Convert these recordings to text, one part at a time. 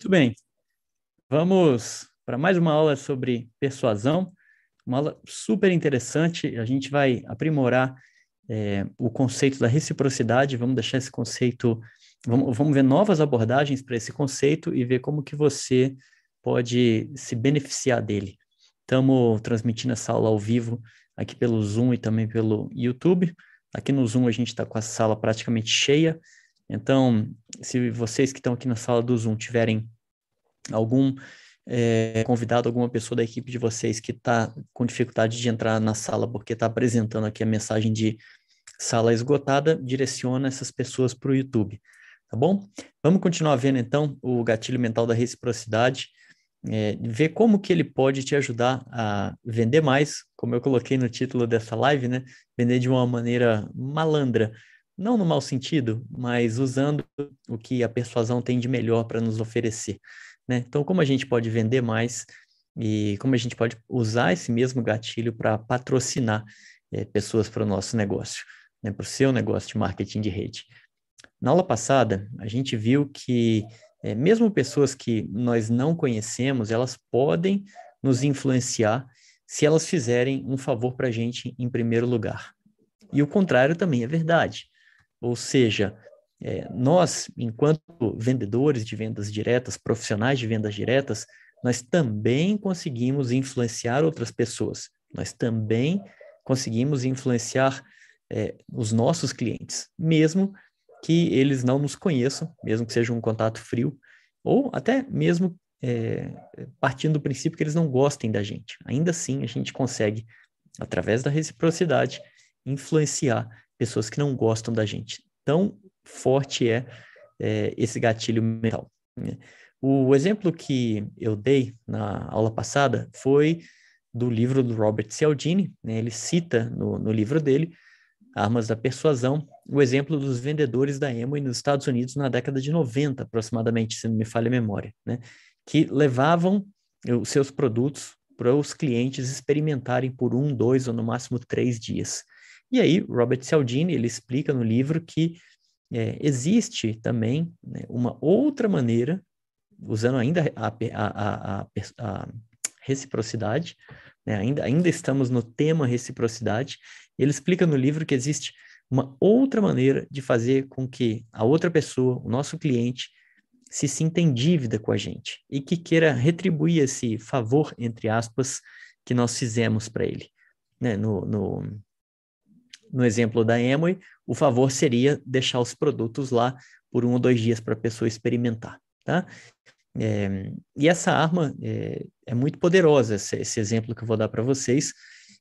Muito bem. Vamos para mais uma aula sobre persuasão, uma aula super interessante. A gente vai aprimorar é, o conceito da reciprocidade, vamos deixar esse conceito, vamos, vamos ver novas abordagens para esse conceito e ver como que você pode se beneficiar dele. Estamos transmitindo essa aula ao vivo aqui pelo Zoom e também pelo YouTube. Aqui no Zoom a gente está com a sala praticamente cheia, então se vocês que estão aqui na sala do Zoom tiverem algum é, convidado, alguma pessoa da equipe de vocês que está com dificuldade de entrar na sala porque está apresentando aqui a mensagem de sala esgotada, direciona essas pessoas para o YouTube, tá bom? Vamos continuar vendo então o gatilho mental da reciprocidade, é, ver como que ele pode te ajudar a vender mais, como eu coloquei no título dessa live, né? Vender de uma maneira malandra, não no mau sentido, mas usando o que a persuasão tem de melhor para nos oferecer. Né? Então, como a gente pode vender mais e como a gente pode usar esse mesmo gatilho para patrocinar é, pessoas para o nosso negócio, né? para o seu negócio de marketing de rede. Na aula passada, a gente viu que é, mesmo pessoas que nós não conhecemos, elas podem nos influenciar se elas fizerem um favor para a gente em primeiro lugar. E o contrário também é verdade. Ou seja, é, nós, enquanto vendedores de vendas diretas, profissionais de vendas diretas, nós também conseguimos influenciar outras pessoas. Nós também conseguimos influenciar é, os nossos clientes, mesmo que eles não nos conheçam, mesmo que seja um contato frio, ou até mesmo é, partindo do princípio que eles não gostem da gente. Ainda assim, a gente consegue, através da reciprocidade, influenciar pessoas que não gostam da gente. Tão forte é, é esse gatilho mental. Né? O exemplo que eu dei na aula passada foi do livro do Robert Cialdini, né? ele cita no, no livro dele, Armas da Persuasão, o exemplo dos vendedores da Amway nos Estados Unidos na década de 90, aproximadamente, se não me falha a memória, né? que levavam os seus produtos para os clientes experimentarem por um, dois ou no máximo três dias. E aí, Robert Cialdini, ele explica no livro que é, existe também né, uma outra maneira, usando ainda a, a, a, a reciprocidade, né, ainda, ainda estamos no tema reciprocidade, ele explica no livro que existe uma outra maneira de fazer com que a outra pessoa, o nosso cliente, se sinta em dívida com a gente e que queira retribuir esse favor, entre aspas, que nós fizemos para ele. Né? No, no, no exemplo da Amway, o favor seria deixar os produtos lá por um ou dois dias para a pessoa experimentar, tá? É, e essa arma é, é muito poderosa, esse, esse, exemplo que eu vou dar para vocês.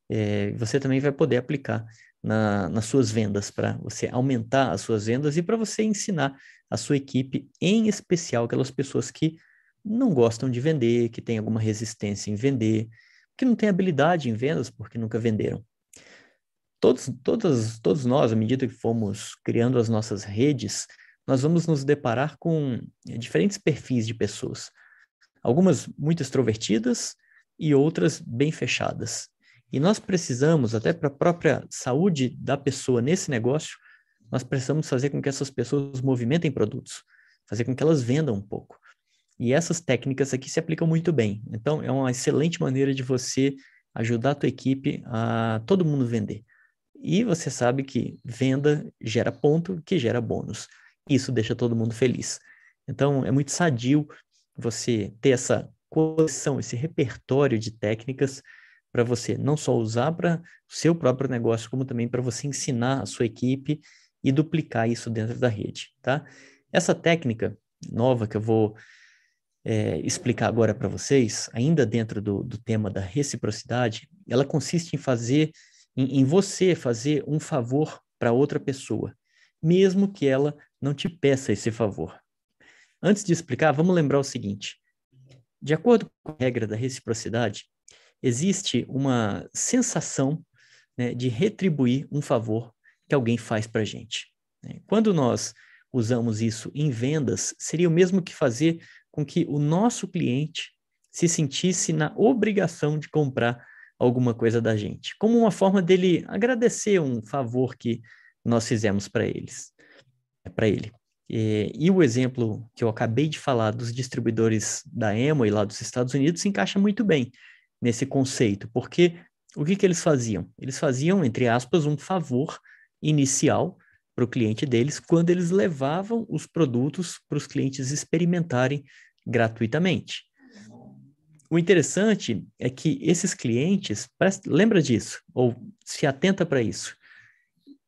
É, você também vai poder aplicar na, nas suas vendas, para você aumentar as suas vendas e para você ensinar a sua equipe, em especial aquelas pessoas que não gostam de vender, que têm alguma resistência em vender, que não têm habilidade em vendas porque nunca venderam todos, todos, todos nós, à medida que fomos criando as nossas redes, nós vamos nos deparar com diferentes perfis de pessoas. Algumas muito extrovertidas e outras bem fechadas. E nós precisamos, até para a própria saúde da pessoa nesse negócio, nós precisamos fazer com que essas pessoas movimentem produtos, fazer com que elas vendam um pouco. E essas técnicas aqui se aplicam muito bem. Então, é uma excelente maneira de você ajudar a tua equipe a todo mundo vender. E você sabe que venda gera ponto, que gera bônus. Isso deixa todo mundo feliz. Então, é muito sadio você ter essa coleção, esse repertório de técnicas para você não só usar para o seu próprio negócio, como também para você ensinar a sua equipe e duplicar isso dentro da rede, tá? Essa técnica nova que eu vou é, explicar agora para vocês, ainda dentro do, do tema da reciprocidade, ela consiste em fazer em, em você fazer um favor para outra pessoa, mesmo que ela não te peça esse favor. Antes de explicar, vamos lembrar o seguinte: de acordo com a regra da reciprocidade, existe uma sensação né, de retribuir um favor que alguém faz para a gente. Né? Quando nós usamos isso em vendas, seria o mesmo que fazer com que o nosso cliente se sentisse na obrigação de comprar alguma coisa da gente, como uma forma dele agradecer um favor que nós fizemos para eles, para ele. E, e, o exemplo que eu acabei de falar dos distribuidores da Amway lá dos Estados Unidos se encaixa muito bem nesse conceito, porque o que, que eles faziam? Eles faziam, entre aspas, um favor inicial para o cliente deles quando eles levavam os produtos para os clientes experimentarem gratuitamente. O interessante é que esses clientes, lembra disso, ou se atenta para isso.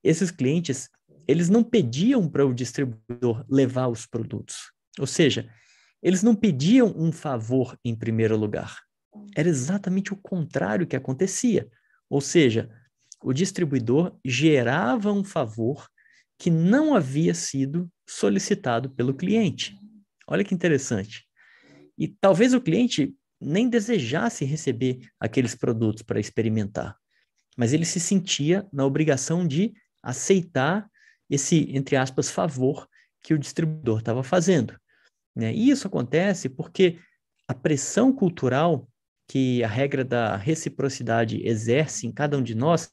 Esses clientes, eles não pediam para o distribuidor levar os produtos. Ou seja, eles não pediam um favor em primeiro lugar. Era exatamente o contrário que acontecia. Ou seja, o distribuidor gerava um favor que não havia sido solicitado pelo cliente. Olha que interessante. E talvez o cliente nem desejasse receber aqueles produtos para experimentar, mas ele se sentia na obrigação de aceitar esse, entre aspas, favor que o distribuidor estava fazendo. Né? E isso acontece porque a pressão cultural que a regra da reciprocidade exerce em cada um de nós,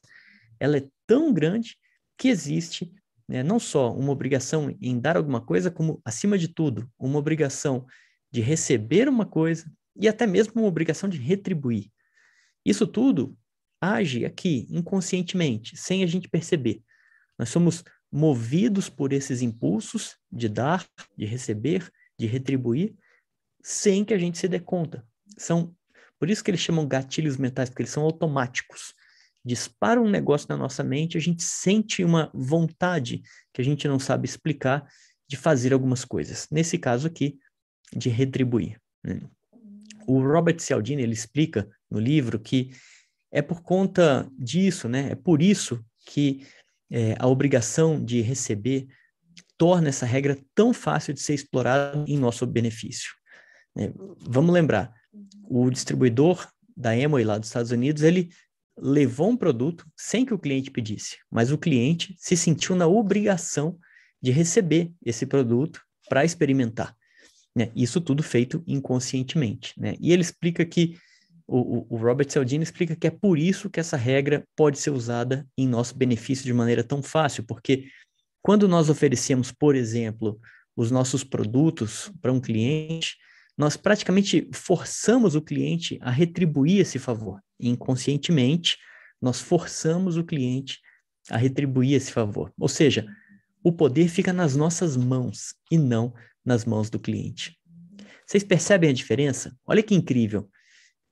ela é tão grande que existe né, não só uma obrigação em dar alguma coisa, como, acima de tudo, uma obrigação de receber uma coisa e até mesmo uma obrigação de retribuir. Isso tudo age aqui inconscientemente, sem a gente perceber. Nós somos movidos por esses impulsos de dar, de receber, de retribuir, sem que a gente se dê conta. São por isso que eles chamam gatilhos mentais, porque eles são automáticos. Dispara um negócio na nossa mente, a gente sente uma vontade que a gente não sabe explicar de fazer algumas coisas. Nesse caso aqui, de retribuir. Né? O Robert Cialdini ele explica no livro que é por conta disso, né? É por isso que é, a obrigação de receber torna essa regra tão fácil de ser explorada em nosso benefício. É, vamos lembrar, o distribuidor da Amway lá dos Estados Unidos, ele levou um produto sem que o cliente pedisse, mas o cliente se sentiu na obrigação de receber esse produto para experimentar. Né? Isso tudo feito inconscientemente. Né? E ele explica que, o, o Robert Cialdini explica que é por isso que essa regra pode ser usada em nosso benefício de maneira tão fácil, porque quando nós oferecemos, por exemplo, os nossos produtos para um cliente, nós praticamente forçamos o cliente a retribuir esse favor. Inconscientemente, nós forçamos o cliente a retribuir esse favor. Ou seja, o poder fica nas nossas mãos e não nas mãos do cliente. Vocês percebem a diferença? Olha que incrível.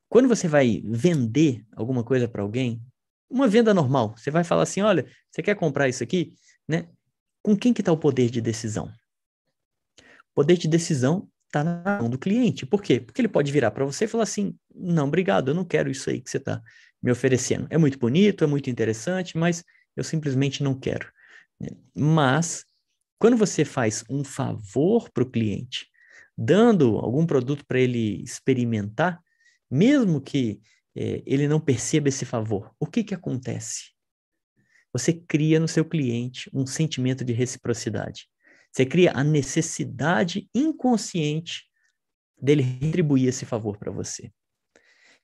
Quando você vai vender alguma coisa para alguém, uma venda normal, você vai falar assim: olha, você quer comprar isso aqui? Né? Com quem que está o poder de decisão? O poder de decisão está na mão do cliente. Por quê? Porque ele pode virar para você e falar assim: não, obrigado, eu não quero isso aí que você está me oferecendo. É muito bonito, é muito interessante, mas eu simplesmente não quero. Mas quando você faz um favor para o cliente, dando algum produto para ele experimentar, mesmo que é, ele não perceba esse favor, o que, que acontece? Você cria no seu cliente um sentimento de reciprocidade. Você cria a necessidade inconsciente dele retribuir esse favor para você.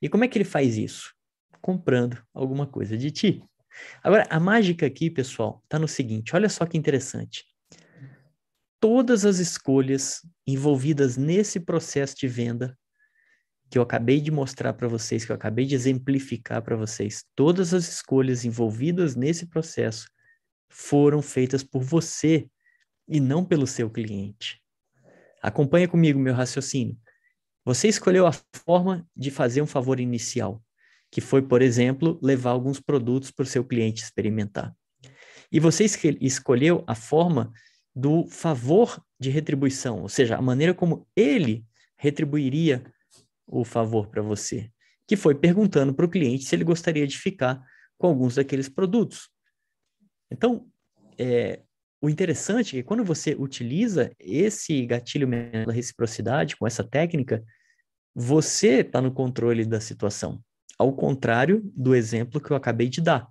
E como é que ele faz isso? Comprando alguma coisa de ti. Agora, a mágica aqui, pessoal, está no seguinte: olha só que interessante todas as escolhas envolvidas nesse processo de venda que eu acabei de mostrar para vocês, que eu acabei de exemplificar para vocês, todas as escolhas envolvidas nesse processo foram feitas por você e não pelo seu cliente. Acompanha comigo meu raciocínio. Você escolheu a forma de fazer um favor inicial, que foi, por exemplo, levar alguns produtos para o seu cliente experimentar. E você escolheu a forma do favor de retribuição, ou seja, a maneira como ele retribuiria o favor para você, que foi perguntando para o cliente se ele gostaria de ficar com alguns daqueles produtos. Então, é, o interessante é que quando você utiliza esse gatilho da reciprocidade com essa técnica, você está no controle da situação, ao contrário do exemplo que eu acabei de dar.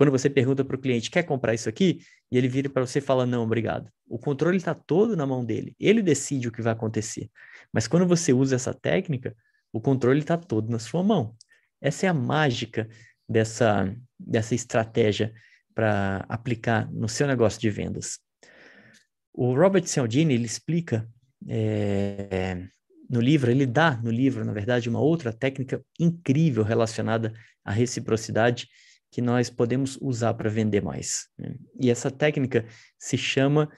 Quando você pergunta para o cliente, quer comprar isso aqui? E ele vira para você e fala, não, obrigado. O controle está todo na mão dele. Ele decide o que vai acontecer. Mas quando você usa essa técnica, o controle está todo na sua mão. Essa é a mágica dessa, dessa estratégia para aplicar no seu negócio de vendas. O Robert Cialdini, ele explica é, no livro, ele dá no livro, na verdade, uma outra técnica incrível relacionada à reciprocidade que nós podemos usar para vender mais. Né? E essa técnica se chama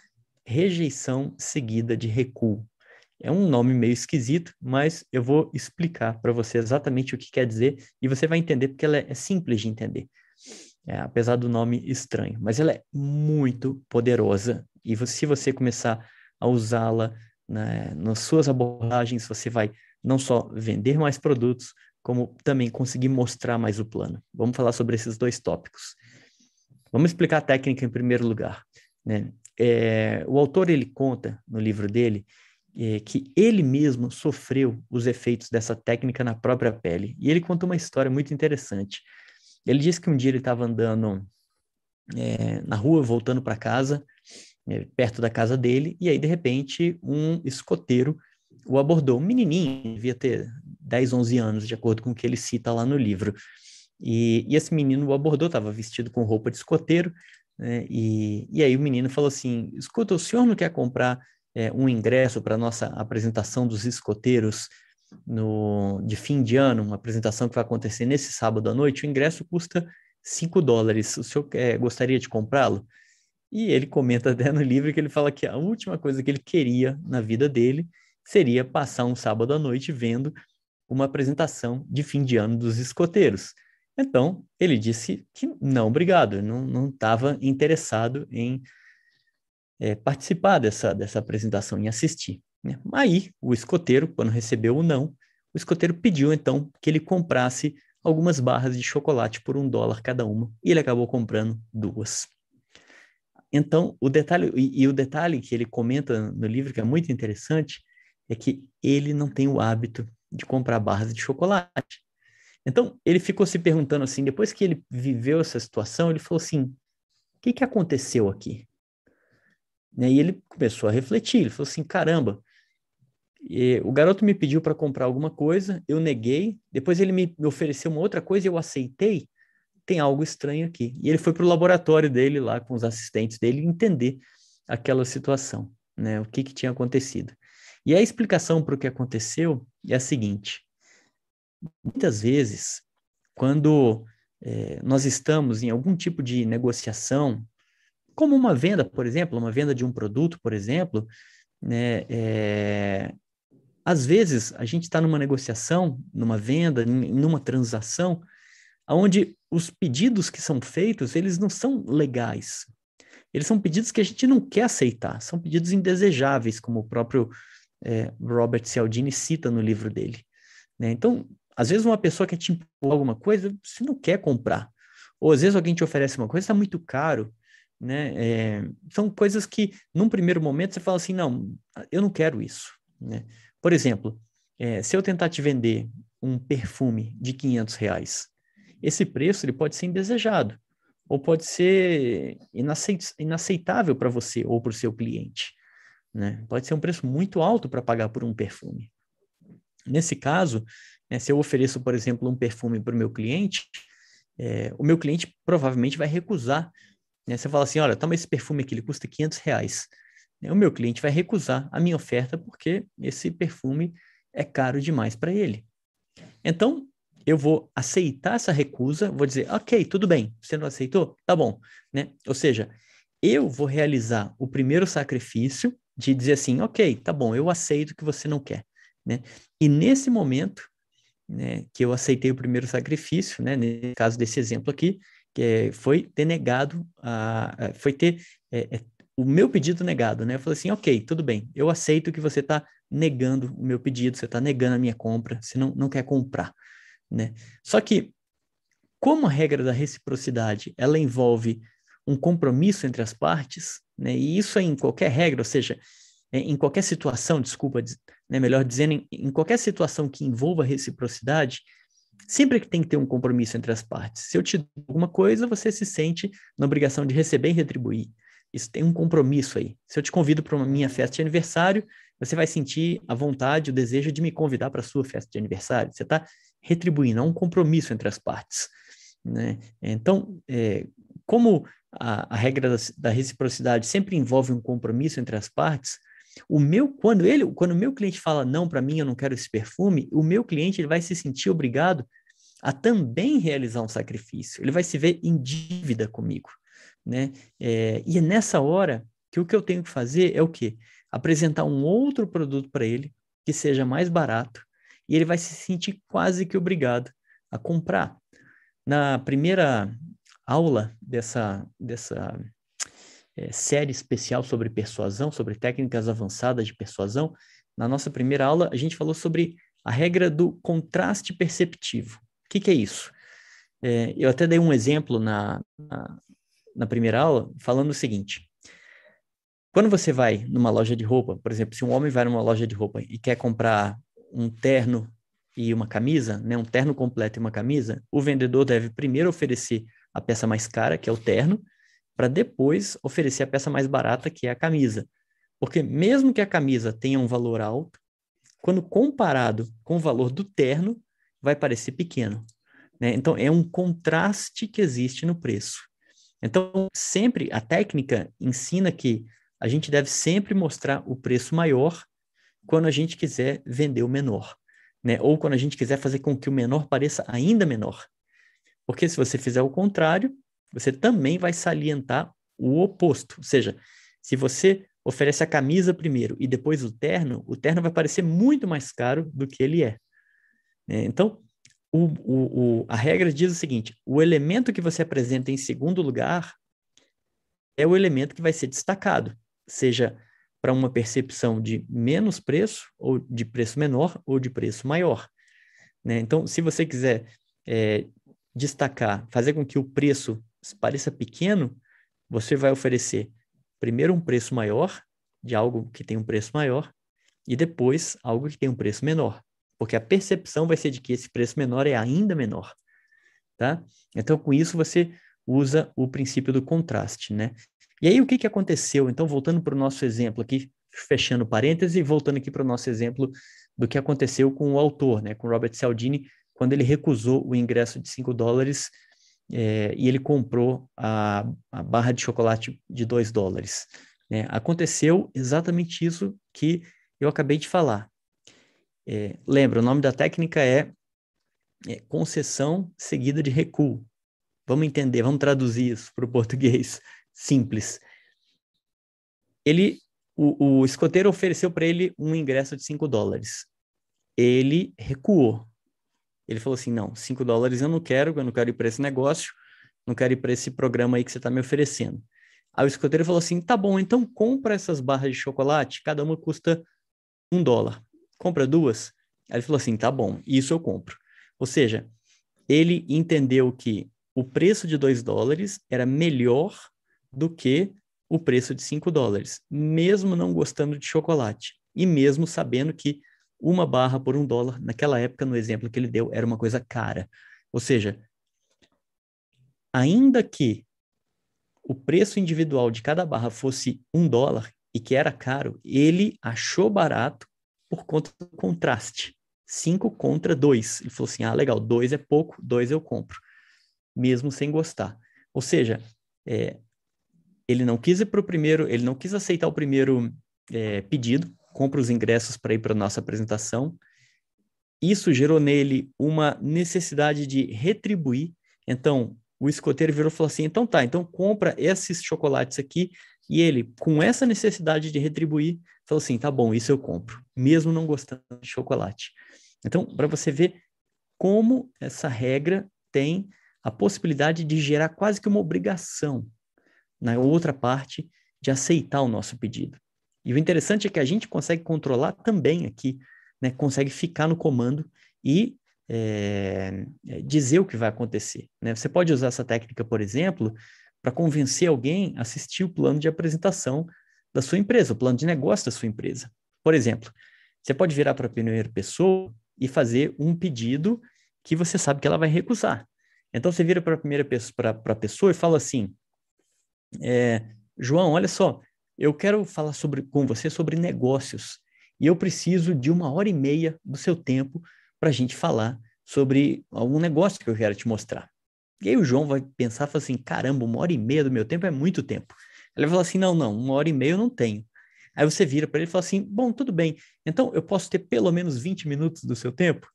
rejeição seguida de recuo. É um nome meio esquisito, mas eu vou explicar para você exatamente o que quer dizer e você vai entender porque ela é simples de entender, é, apesar do nome estranho. Mas ela é muito poderosa e se você começar a usá-la né, nas suas abordagens, você vai não só vender mais produtos, como também conseguir mostrar mais o plano. Vamos falar sobre esses dois tópicos. Vamos explicar a técnica em primeiro lugar. Né? É, o autor ele conta no livro dele é, que ele mesmo sofreu os efeitos dessa técnica na própria pele. E ele conta uma história muito interessante. Ele disse que um dia ele estava andando é, na rua, voltando para casa, é, perto da casa dele, e aí, de repente, um escoteiro o abordou. Um menininho, devia ter 10, 11 anos, de acordo com o que ele cita lá no livro. E, e esse menino o abordou, estava vestido com roupa de escoteiro, né? e, e aí o menino falou assim: Escuta, o senhor não quer comprar é, um ingresso para a nossa apresentação dos escoteiros no, de fim de ano, uma apresentação que vai acontecer nesse sábado à noite, o ingresso custa 5 dólares. O senhor é, gostaria de comprá-lo? E ele comenta até no livro que ele fala que a última coisa que ele queria na vida dele seria passar um sábado à noite vendo uma apresentação de fim de ano dos escoteiros. Então, ele disse que não, obrigado, não estava interessado em é, participar dessa, dessa apresentação, em assistir. Né? Aí, o escoteiro, quando recebeu o não, o escoteiro pediu então que ele comprasse algumas barras de chocolate por um dólar cada uma, e ele acabou comprando duas. Então, o detalhe, e, e, o detalhe que ele comenta no livro, que é muito interessante, é que ele não tem o hábito de comprar barras de chocolate. Então, ele ficou se perguntando assim, depois que ele viveu essa situação, ele falou assim: o que, que aconteceu aqui? Né? E ele começou a refletir, ele falou assim, caramba, o garoto me pediu para comprar alguma coisa, eu neguei, depois ele me, me ofereceu uma outra coisa e eu aceitei, tem algo estranho aqui. E ele foi para o laboratório dele lá com os assistentes dele entender aquela situação, né? O que, que tinha acontecido. E a explicação para o que aconteceu é a seguinte: muitas vezes, quando é, nós estamos em algum tipo de negociação como uma venda, por exemplo, uma venda de um produto, por exemplo, né, é, às vezes a gente está numa negociação, numa venda, numa transação, onde os pedidos que são feitos, eles não são legais. Eles são pedidos que a gente não quer aceitar, são pedidos indesejáveis, como o próprio é, Robert Cialdini cita no livro dele. Né? Então, às vezes uma pessoa quer te impor alguma coisa, você não quer comprar. Ou às vezes alguém te oferece uma coisa, está muito caro, né? É, são coisas que, num primeiro momento, você fala assim, não, eu não quero isso, né? Por exemplo, é, se eu tentar te vender um perfume de 500 reais, esse preço ele pode ser indesejado, ou pode ser inaceit inaceitável para você ou para o seu cliente, né? Pode ser um preço muito alto para pagar por um perfume. Nesse caso, né, se eu ofereço, por exemplo, um perfume para o meu cliente, é, o meu cliente provavelmente vai recusar né? Você fala assim, olha, toma esse perfume aqui, ele custa 500 reais. Né? O meu cliente vai recusar a minha oferta porque esse perfume é caro demais para ele. Então, eu vou aceitar essa recusa, vou dizer, ok, tudo bem, você não aceitou? Tá bom, né? Ou seja, eu vou realizar o primeiro sacrifício de dizer assim, ok, tá bom, eu aceito que você não quer, né? E nesse momento, né, que eu aceitei o primeiro sacrifício, né, nesse caso desse exemplo aqui, que foi ter negado, a foi ter é, é, o meu pedido negado, né? Eu falei assim, ok, tudo bem, eu aceito que você está negando o meu pedido, você está negando a minha compra, você não, não quer comprar, né? Só que, como a regra da reciprocidade, ela envolve um compromisso entre as partes, né? E isso é em qualquer regra, ou seja, é, em qualquer situação, desculpa, né, melhor dizendo, em, em qualquer situação que envolva reciprocidade, sempre que tem que ter um compromisso entre as partes. Se eu te dou alguma coisa, você se sente na obrigação de receber e retribuir. Isso tem um compromisso aí. Se eu te convido para uma minha festa de aniversário, você vai sentir a vontade, o desejo de me convidar para a sua festa de aniversário. Você está retribuindo, há um compromisso entre as partes. Né? Então, é, como a, a regra da, da, reciprocidade sempre envolve um compromisso entre as partes, o meu, quando ele, quando o meu cliente fala não para mim, eu não quero esse perfume, o meu cliente ele vai se sentir obrigado a também realizar um sacrifício. Ele vai se ver em dívida comigo, né? É, e é nessa hora que o que eu tenho que fazer é o quê? Apresentar um outro produto para ele que seja mais barato e ele vai se sentir quase que obrigado a comprar. Na primeira aula dessa, dessa é, série especial sobre persuasão, sobre técnicas avançadas de persuasão, na nossa primeira aula a gente falou sobre a regra do contraste perceptivo. Que, que é isso? É, eu até dei um exemplo na, na, na primeira aula, falando o seguinte: quando você vai numa loja de roupa, por exemplo, se um homem vai numa loja de roupa e quer comprar um terno e uma camisa, né, um terno completo e uma camisa, o vendedor deve primeiro oferecer a peça mais cara, que é o terno, para depois oferecer a peça mais barata, que é a camisa. Porque mesmo que a camisa tenha um valor alto, quando comparado com o valor do terno, vai parecer pequeno. Né? Então, é um contraste que existe no preço. Então, sempre, a técnica ensina que a gente deve sempre mostrar o preço maior quando a gente quiser vender o menor. Né? Ou quando a gente quiser fazer com que o menor pareça ainda menor. Porque se você fizer o contrário, você também vai salientar o oposto. Ou seja, se você oferece a camisa primeiro e depois o terno, o terno vai parecer muito mais caro do que ele é. É, então, o, o, o, a regra diz o seguinte: o elemento que você apresenta em segundo lugar é o elemento que vai ser destacado, seja para uma percepção de menos preço, ou de preço menor, ou de preço maior. Né? Então, se você quiser é, destacar, fazer com que o preço pareça pequeno, você vai oferecer primeiro um preço maior, de algo que tem um preço maior, e depois algo que tem um preço menor porque a percepção vai ser de que esse preço menor é ainda menor, tá? Então, com isso, você usa o princípio do contraste, né? E aí, o que, que aconteceu? Então, voltando para o nosso exemplo aqui, fechando parênteses e voltando aqui para o nosso exemplo do que aconteceu com o autor, né? Com Robert Cialdini, quando ele recusou o ingresso de 5 dólares é, e ele comprou a, a, barra de chocolate de 2 dólares. Né? Aconteceu exatamente isso que eu acabei de falar. É, lembra, o nome da técnica é, é, concessão seguida de recuo. Vamos entender, vamos traduzir isso para o português simples. Ele, o, o escoteiro ofereceu para ele um ingresso de 5 dólares. Ele recuou. Ele falou assim: não, 5 dólares eu não quero, eu não quero ir para esse negócio, não quero ir para esse programa aí que você está me oferecendo. Aí o escoteiro falou assim: tá bom, então compra essas barras de chocolate, cada uma custa um dólar compra duas? Aí ele falou assim, tá bom, isso eu compro. Ou seja, ele entendeu que o preço de 2 dólares era melhor do que o preço de 5 dólares, mesmo não gostando de chocolate. E mesmo sabendo que uma barra por um dólar, naquela época, no exemplo que ele deu, era uma coisa cara. Ou seja, ainda que o preço individual de cada barra fosse um dólar e que era caro, ele achou barato por conta do contraste. 5 contra 2. Ele falou assim: ah, legal, 2 é pouco, 2 eu compro, mesmo sem gostar. Ou seja, é, ele não quis ir para o primeiro, ele não quis aceitar o primeiro é, pedido, compra os ingressos para ir para a nossa apresentação. Isso gerou nele uma necessidade de retribuir. Então, o escoteiro virou e falou assim: então tá, então compra esses chocolates aqui e ele, com essa necessidade de retribuir, falou assim: tá bom, isso eu compro, mesmo não gostando de chocolate. Então, para você ver como essa regra tem a possibilidade de gerar quase que uma obrigação na outra parte de aceitar o nosso pedido. E o interessante é que a gente consegue controlar também aqui, né? consegue ficar no comando e é, dizer o que vai acontecer. Né? Você pode usar essa técnica, por exemplo, para convencer alguém a assistir o plano de apresentação da sua empresa, o plano de negócio da sua empresa. Por exemplo, você pode virar para a primeira pessoa e fazer um pedido que você sabe que ela vai recusar. Então você vira para a primeira pessoa, para a pessoa e fala assim: é, João, olha só, eu quero falar sobre, com você sobre negócios e eu preciso de uma hora e meia do seu tempo para a gente falar sobre algum negócio que eu quero te mostrar. E aí o João vai pensar, fala assim, caramba, uma hora e meia do meu tempo é muito tempo. Ele vai falar assim, não, não, uma hora e meia eu não tenho. Aí você vira para ele e fala assim, bom, tudo bem, então eu posso ter pelo menos 20 minutos do seu tempo?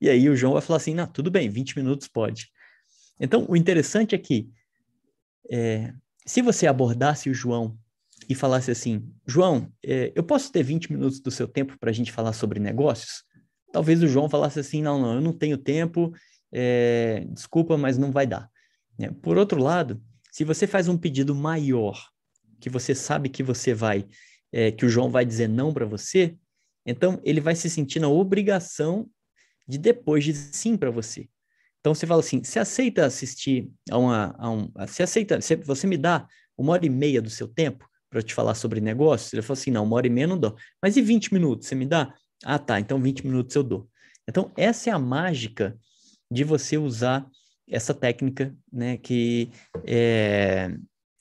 E aí o João vai falar assim, não, tudo bem, 20 minutos pode. Então, o interessante é que é, se você abordasse o João e falasse assim, João, é, eu posso ter 20 minutos do seu tempo para a gente falar sobre negócios? Talvez o João falasse assim, não, não, eu não tenho tempo, é, desculpa, mas não vai dar. É, por outro lado, se você faz um pedido maior, que você sabe que você vai, é, que o João vai dizer não para você, então ele vai se sentir na obrigação de depois dizer sim para você. Então você fala assim: você aceita assistir a uma. A um, você aceita, você, você me dá uma hora e meia do seu tempo para te falar sobre negócios? Ele falou assim: não, uma hora e meia não dou. Mas e 20 minutos? Você me dá? Ah, tá, então 20 minutos eu dou. Então, essa é a mágica de você usar essa técnica, né, que é,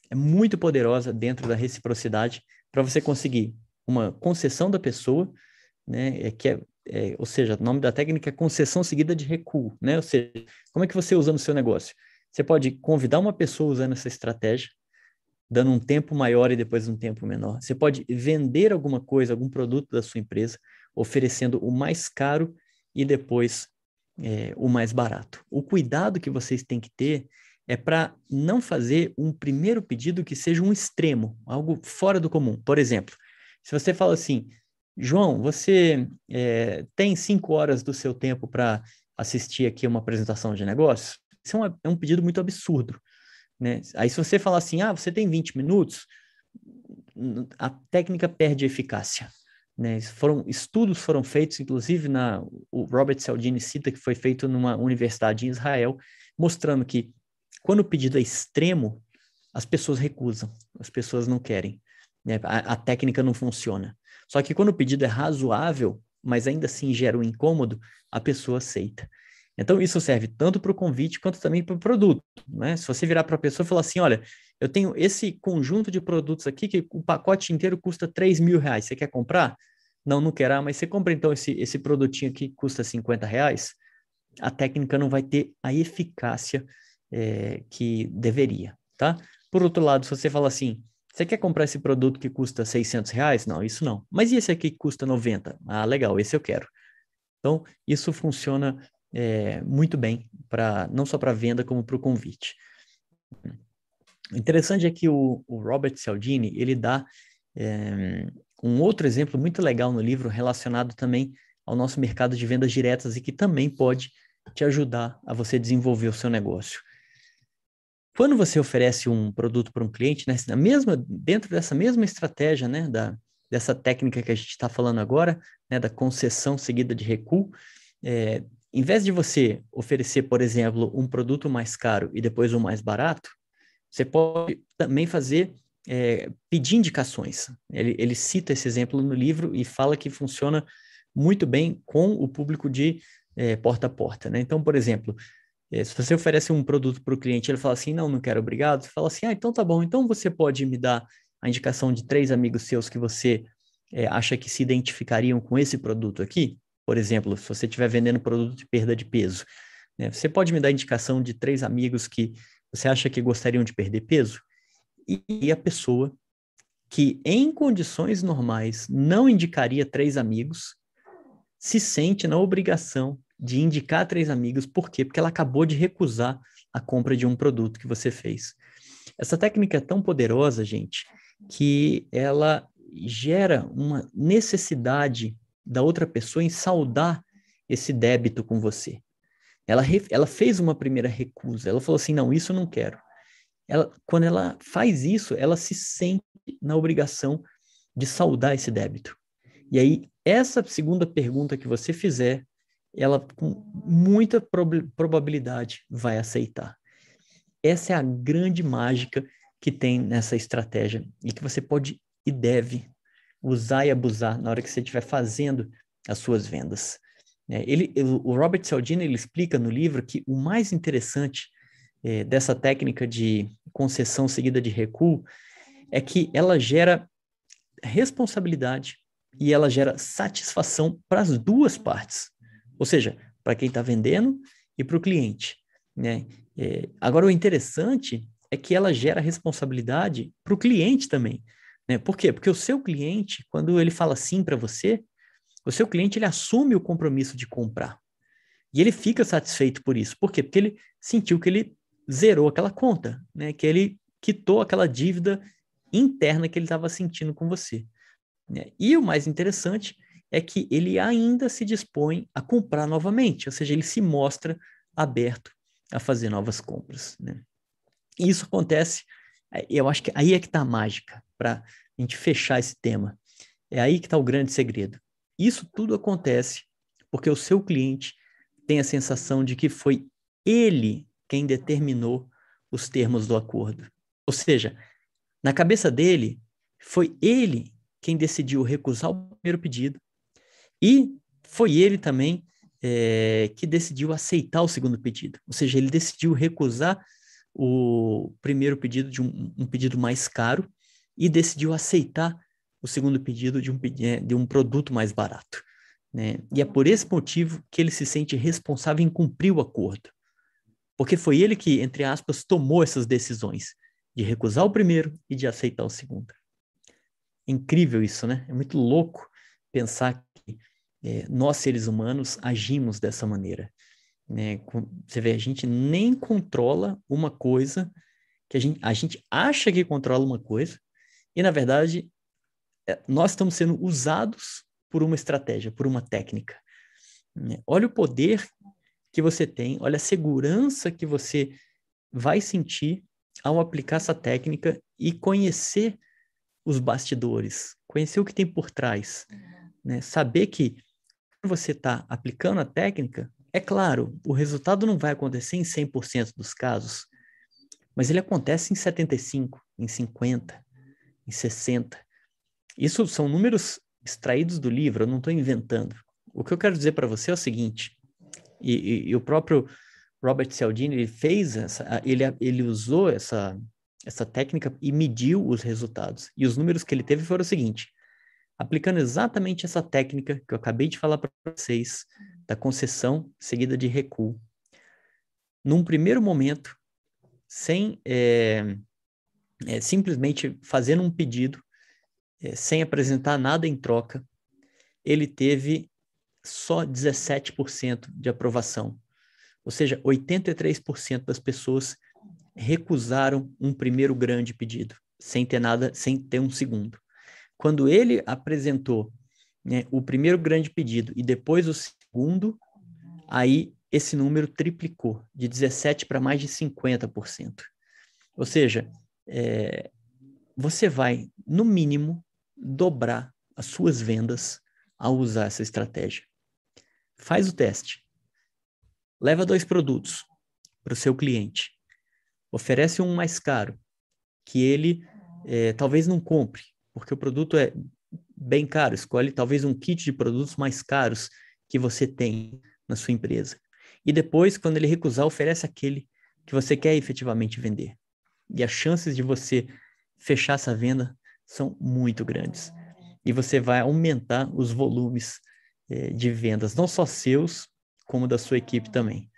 é muito poderosa dentro da reciprocidade para você conseguir uma concessão da pessoa, né, é, que é é, ou seja, o nome da técnica é concessão seguida de recuo, né? Ou seja, como é que você usa no seu negócio? Você pode convidar uma pessoa usando essa estratégia, dando um tempo maior e depois um tempo menor. Você pode vender alguma coisa, algum produto da sua empresa, oferecendo o mais caro e depois é, o mais barato. O cuidado que vocês têm que ter é para não fazer um primeiro pedido que seja um extremo, algo fora do comum. Por exemplo, se você fala assim, João, você é, tem cinco horas do seu tempo para assistir aqui uma apresentação de negócios? Isso é, uma, é, um pedido muito absurdo. Né? Aí, se você falar assim, ah, você tem 20 minutos, a técnica perde eficácia. Né? Foram, estudos foram feitos, inclusive na, o Robert Cialdini cita que foi feito numa universidade em Israel, mostrando que quando o pedido é extremo, as pessoas recusam, as pessoas não querem. Né? A, a técnica não funciona. Só que quando o pedido é razoável, mas ainda assim gera um incômodo, a pessoa aceita. Então, isso serve tanto para o convite quanto também para o produto. Né? Se você virar para a pessoa e falar assim: olha, eu tenho esse conjunto de produtos aqui que o pacote inteiro custa 3 mil reais, você quer comprar? Não, não quero, ah, mas você compra então esse, esse produtinho aqui que custa 50 reais, a técnica não vai ter a eficácia é, que deveria, tá? Por outro lado, se você fala assim, você quer comprar esse produto que custa 600 reais? Não, isso não. Mas e esse aqui que custa 90? Ah, legal, esse eu quero. Então, isso funciona é, muito bem, para não só para venda, como para o convite. O interessante é que o, o Robert Cialdini, ele dá é, um outro exemplo muito legal no livro relacionado também ao nosso mercado de vendas diretas e que também pode te ajudar a você desenvolver o seu negócio. Quando você oferece um produto para um cliente, né, na mesma, dentro dessa mesma estratégia, né, da, dessa técnica que a gente está falando agora, né, da concessão seguida de recuo, é, em vez de você oferecer, por exemplo, um produto mais caro e depois um mais barato, você pode também fazer é, pedir indicações. Ele, ele cita esse exemplo no livro e fala que funciona muito bem com o público de é, porta a porta. Né? Então, por exemplo, é, se você oferece um produto para o cliente, ele fala assim, não, não quero, obrigado. Você fala assim, ah, então tá bom. Então você pode me dar a indicação de três amigos seus que você é, acha que se identificariam com esse produto aqui? Por exemplo, se você estiver vendendo produto de perda de peso, né? Você pode me dar indicação de três amigos que você acha que gostariam de perder peso? E a pessoa que, em condições normais, não indicaria três amigos, se sente na obrigação de indicar três amigos. Por quê? Porque ela acabou de recusar a compra de um produto que você fez. Essa técnica é tão poderosa, gente, que ela gera uma necessidade da outra pessoa em saldar esse débito com você. Ela, ela fez uma primeira recusa, ela falou assim: não, isso eu não quero. Ela, quando ela faz isso, ela se sente na obrigação de saldar esse débito. E aí, essa segunda pergunta que você fizer ela com muita prob probabilidade vai aceitar. Essa é a grande mágica que tem nessa estratégia e que você pode e deve usar e abusar na hora que você estiver fazendo as suas vendas. É, ele, o Robert Cialdini ele explica no livro que o mais interessante é, dessa técnica de concessão seguida de recuo é que ela gera responsabilidade e ela gera satisfação para as duas partes. Ou seja, para quem está vendendo e para o cliente. Né? É, agora, o interessante é que ela gera responsabilidade para o cliente também. Né? Por quê? Porque o seu cliente, quando ele fala sim para você, o seu cliente ele assume o compromisso de comprar. E ele fica satisfeito por isso. Por quê? Porque ele sentiu que ele zerou aquela conta, né? que ele quitou aquela dívida interna que ele estava sentindo com você. Né? E o mais interessante é que ele ainda se dispõe a comprar novamente, ou seja, ele se mostra aberto a fazer novas compras. Né? E isso acontece, eu acho que aí é que está a mágica para a gente fechar esse tema. É aí que está o grande segredo. Isso tudo acontece porque o seu cliente tem a sensação de que foi ele quem determinou os termos do acordo. Ou seja, na cabeça dele, foi ele quem decidiu recusar o primeiro pedido e foi ele também é, que decidiu aceitar o segundo pedido. Ou seja, ele decidiu recusar o primeiro pedido de um, um pedido mais caro e decidiu aceitar o segundo pedido de um, é, de um produto mais barato. Né? E é por esse motivo que ele se sente responsável em cumprir o acordo. Porque foi ele que, entre aspas, tomou essas decisões de recusar o primeiro e de aceitar o segundo. Incrível isso, né? É muito louco pensar que é, nós, seres humanos, agimos dessa maneira. Né? Você vê, a gente nem controla uma coisa que a gente, a gente acha que controla uma coisa, e na verdade é, nós estamos sendo usados por uma estratégia, por uma técnica. Né? Olha o poder que você tem, olha a segurança que você vai sentir ao aplicar essa técnica e conhecer os bastidores, conhecer o que tem por trás, né? Saber que você está aplicando a técnica, é claro, o resultado não vai acontecer em 100% dos casos, mas ele acontece em 75, em 50, em 60. Isso são números extraídos do livro, eu não estou inventando. O que eu quero dizer para você é o seguinte, e, e, e, o próprio Robert Cialdini ele fez essa, ele, ele usou essa, essa técnica e mediu os resultados. E os números que ele teve foram o seguinte: aplicando exatamente essa técnica que eu acabei de falar para vocês, da concessão seguida de recuo. Num primeiro momento, sem é, é, simplesmente fazendo um pedido, é, sem apresentar nada em troca, ele teve só 17% de aprovação. Ou seja, 83% das pessoas recusaram um primeiro grande pedido, sem ter nada, sem ter um segundo. Quando ele apresentou né, o primeiro grande pedido e depois o segundo, aí esse número triplicou, de 17% para mais de 50%. Ou seja, é, você vai, no mínimo, dobrar as suas vendas ao usar essa estratégia. Faz o teste. Leva dois produtos para o seu cliente. Oferece um mais caro, que ele é, talvez não compre, porque o produto é bem caro. Escolhe talvez um kit de produtos mais caros que você tem na sua empresa. E depois, quando ele recusar, oferece aquele que você quer efetivamente vender. E as chances de você fechar essa venda são muito grandes. E você vai aumentar os volumes eh, de vendas, não só seus, como da sua equipe também.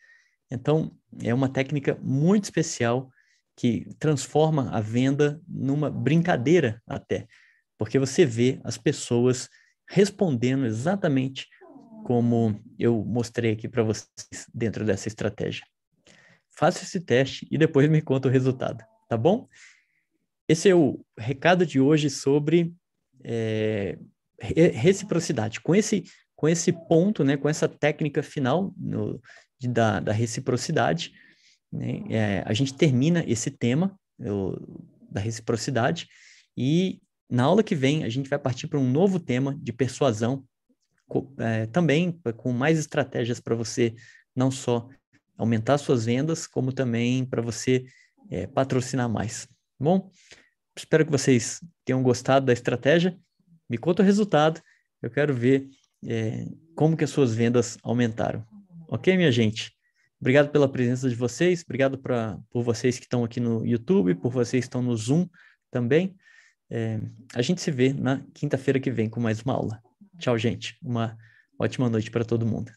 Então, é uma técnica muito especial que transforma a venda numa brincadeira até, porque você vê as pessoas respondendo exatamente como eu mostrei aqui para vocês dentro dessa estratégia. Faça esse teste e depois me conta o resultado, tá bom? Esse é o recado de hoje sobre é, reciprocidade. Com esse com esse ponto, né, com essa técnica final no, de, da, da, reciprocidade, né, é, a gente termina esse tema eu, da reciprocidade e na aula que vem a gente vai partir para um novo tema de persuasão, é, também com mais estratégias para você não só aumentar suas vendas, como também para você é, patrocinar mais. Tá bom, espero que vocês tenham gostado da estratégia. Me conta o resultado. Eu quero ver é, como que as suas vendas aumentaram. Ok, minha gente? Obrigado pela presença de vocês, obrigado pra, por vocês que estão aqui no YouTube, por vocês que estão no Zoom também. É, a gente se vê na quinta-feira que vem com mais uma aula. Tchau, gente. Uma ótima noite para todo mundo.